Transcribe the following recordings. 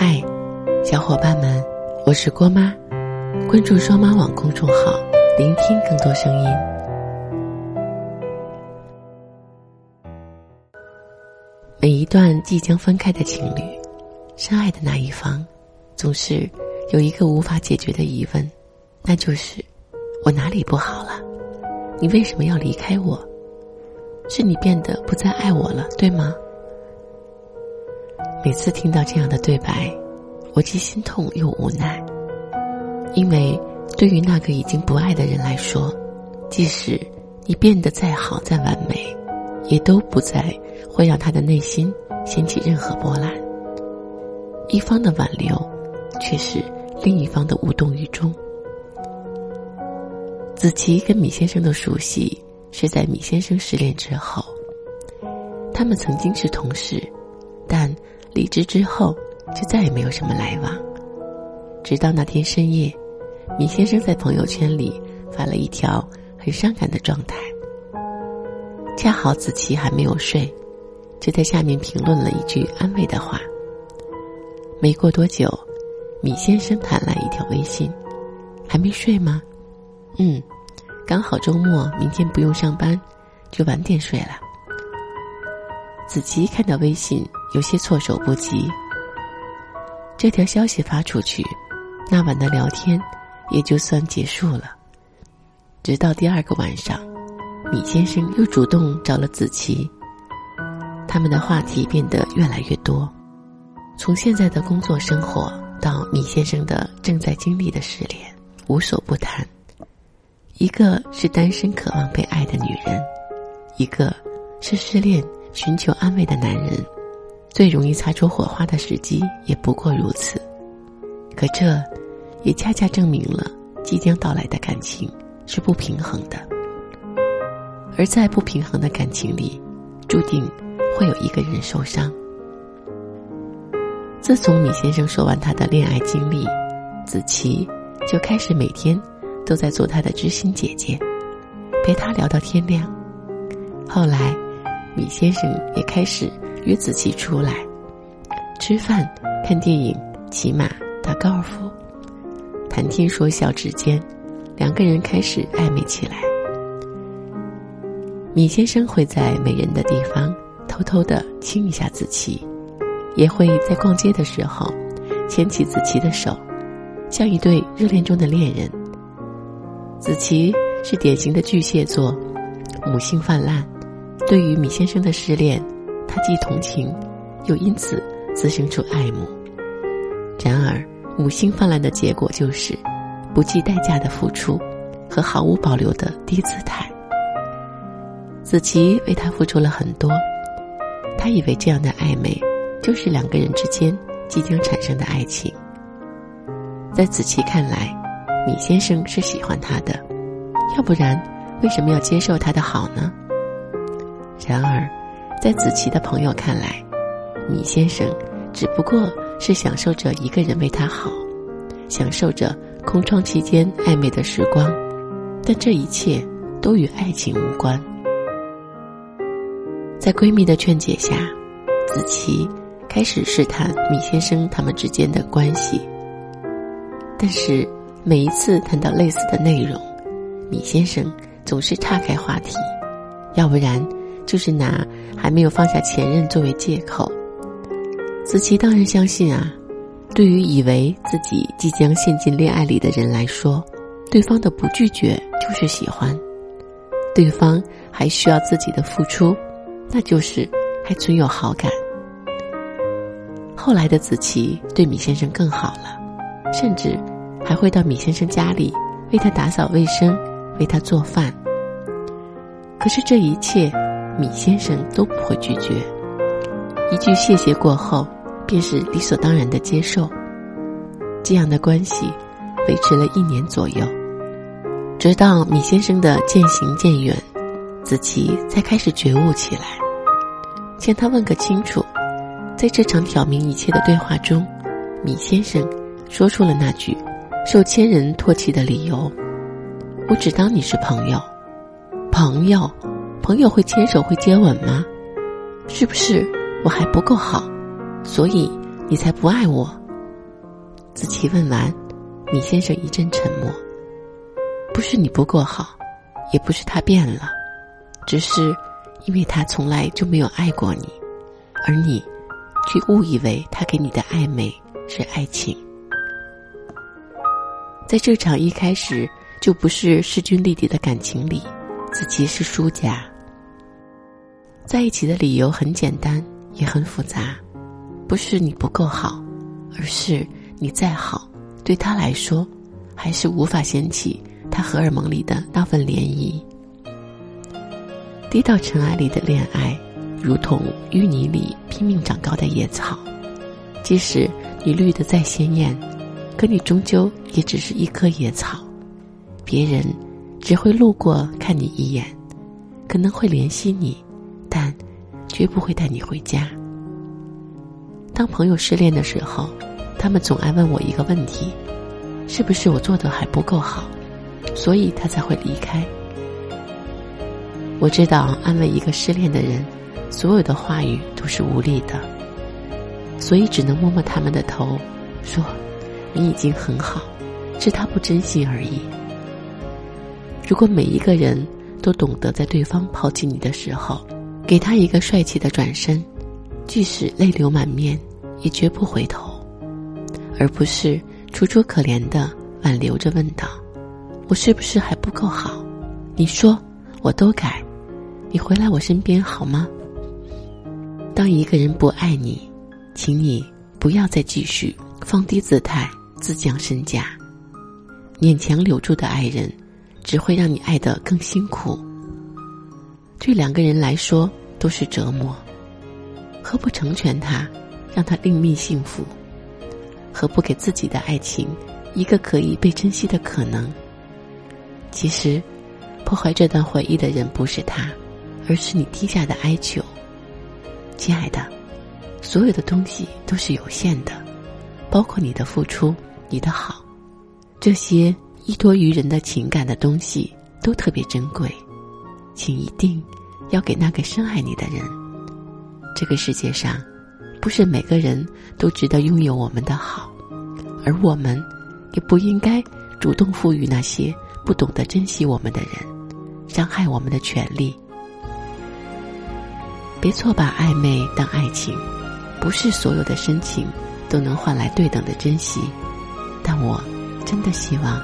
嗨，小伙伴们，我是郭妈，关注双妈网公众号，聆听更多声音。每一段即将分开的情侣，深爱的那一方，总是有一个无法解决的疑问，那就是：我哪里不好了？你为什么要离开我？是你变得不再爱我了，对吗？每次听到这样的对白，我既心痛又无奈。因为对于那个已经不爱的人来说，即使你变得再好再完美，也都不再会让他的内心掀起任何波澜。一方的挽留，却是另一方的无动于衷。子琪跟米先生的熟悉是在米先生失恋之后，他们曾经是同事，离职之后，就再也没有什么来往。直到那天深夜，米先生在朋友圈里发了一条很伤感的状态。恰好子琪还没有睡，就在下面评论了一句安慰的话。没过多久，米先生弹来一条微信：“还没睡吗？”“嗯，刚好周末，明天不用上班，就晚点睡了。”子琪看到微信。有些措手不及。这条消息发出去，那晚的聊天也就算结束了。直到第二个晚上，米先生又主动找了子琪。他们的话题变得越来越多，从现在的工作生活到米先生的正在经历的失恋，无所不谈。一个是单身渴望被爱的女人，一个是失恋寻求安慰的男人。最容易擦出火花的时机也不过如此，可这，也恰恰证明了即将到来的感情是不平衡的，而在不平衡的感情里，注定会有一个人受伤。自从米先生说完他的恋爱经历，子琪就开始每天都在做他的知心姐姐，陪他聊到天亮。后来，米先生也开始。约子琪出来吃饭、看电影、骑马、打高尔夫，谈天说笑之间，两个人开始暧昧起来。米先生会在没人的地方偷偷的亲一下子琪，也会在逛街的时候牵起子琪的手，像一对热恋中的恋人。子琪是典型的巨蟹座，母性泛滥，对于米先生的失恋。他既同情，又因此滋生出爱慕。然而，母性泛滥的结果就是不计代价的付出和毫无保留的低姿态。子琪为他付出了很多，他以为这样的暧昧就是两个人之间即将产生的爱情。在子琪看来，米先生是喜欢他的，要不然为什么要接受他的好呢？然而。在子琪的朋友看来，米先生只不过是享受着一个人为他好，享受着空窗期间暧昧的时光，但这一切都与爱情无关。在闺蜜的劝解下，子琪开始试探米先生他们之间的关系。但是每一次谈到类似的内容，米先生总是岔开话题，要不然。就是拿还没有放下前任作为借口，子琪当然相信啊。对于以为自己即将陷进恋爱里的人来说，对方的不拒绝就是喜欢，对方还需要自己的付出，那就是还存有好感。后来的子琪对米先生更好了，甚至还会到米先生家里为他打扫卫生，为他做饭。可是这一切。米先生都不会拒绝，一句谢谢过后，便是理所当然的接受。这样的关系维持了一年左右，直到米先生的渐行渐远，子琪才开始觉悟起来，向他问个清楚。在这场挑明一切的对话中，米先生说出了那句受千人唾弃的理由：“我只当你是朋友，朋友。”朋友会牵手会接吻吗？是不是我还不够好，所以你才不爱我，子琪问完，米先生一阵沉默。不是你不够好，也不是他变了，只是因为他从来就没有爱过你，而你却误以为他给你的暧昧是爱情。在这场一开始就不是势均力敌的感情里，子琪是输家。在一起的理由很简单，也很复杂，不是你不够好，而是你再好，对他来说，还是无法掀起他荷尔蒙里的那份涟漪。低到尘埃里的恋爱，如同淤泥里拼命长高的野草，即使你绿得再鲜艳。可你终究也只是一棵野草，别人只会路过看你一眼，可能会联系你，但绝不会带你回家。当朋友失恋的时候，他们总爱问我一个问题：是不是我做的还不够好，所以他才会离开？我知道安慰一个失恋的人，所有的话语都是无力的，所以只能摸摸他们的头，说。你已经很好，是他不珍惜而已。如果每一个人都懂得在对方抛弃你的时候，给他一个帅气的转身，即使泪流满面，也绝不回头，而不是楚楚可怜的挽留着问道：“我是不是还不够好？你说，我都改，你回来我身边好吗？”当一个人不爱你，请你不要再继续放低姿态。自降身价，勉强留住的爱人，只会让你爱得更辛苦。对两个人来说都是折磨，何不成全他，让他另觅幸福？何不给自己的爱情一个可以被珍惜的可能？其实，破坏这段回忆的人不是他，而是你低下的哀求。亲爱的，所有的东西都是有限的，包括你的付出。你的好，这些依托于人的情感的东西都特别珍贵，请一定要给那个深爱你的人。这个世界上，不是每个人都值得拥有我们的好，而我们也不应该主动赋予那些不懂得珍惜我们的人伤害我们的权利。别错把暧昧当爱情，不是所有的深情都能换来对等的珍惜。但我真的希望，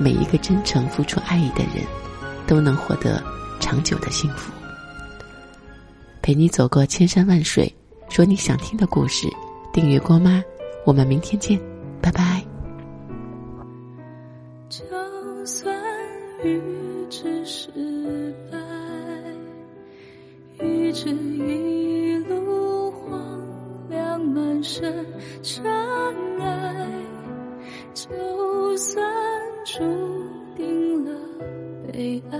每一个真诚付出爱意的人，都能获得长久的幸福。陪你走过千山万水，说你想听的故事。订阅郭妈，我们明天见，拜拜。就算预知失败，预知一路荒凉满身尘埃。就算注定了被爱，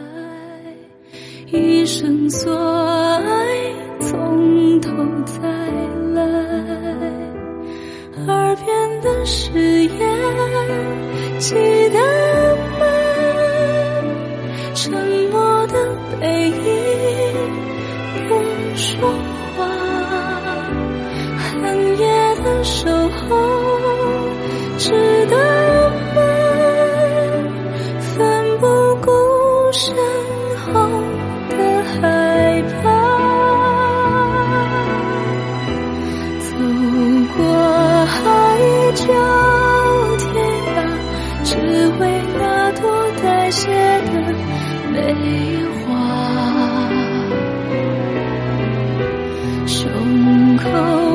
一生所爱从头再来，耳边的誓言胸口。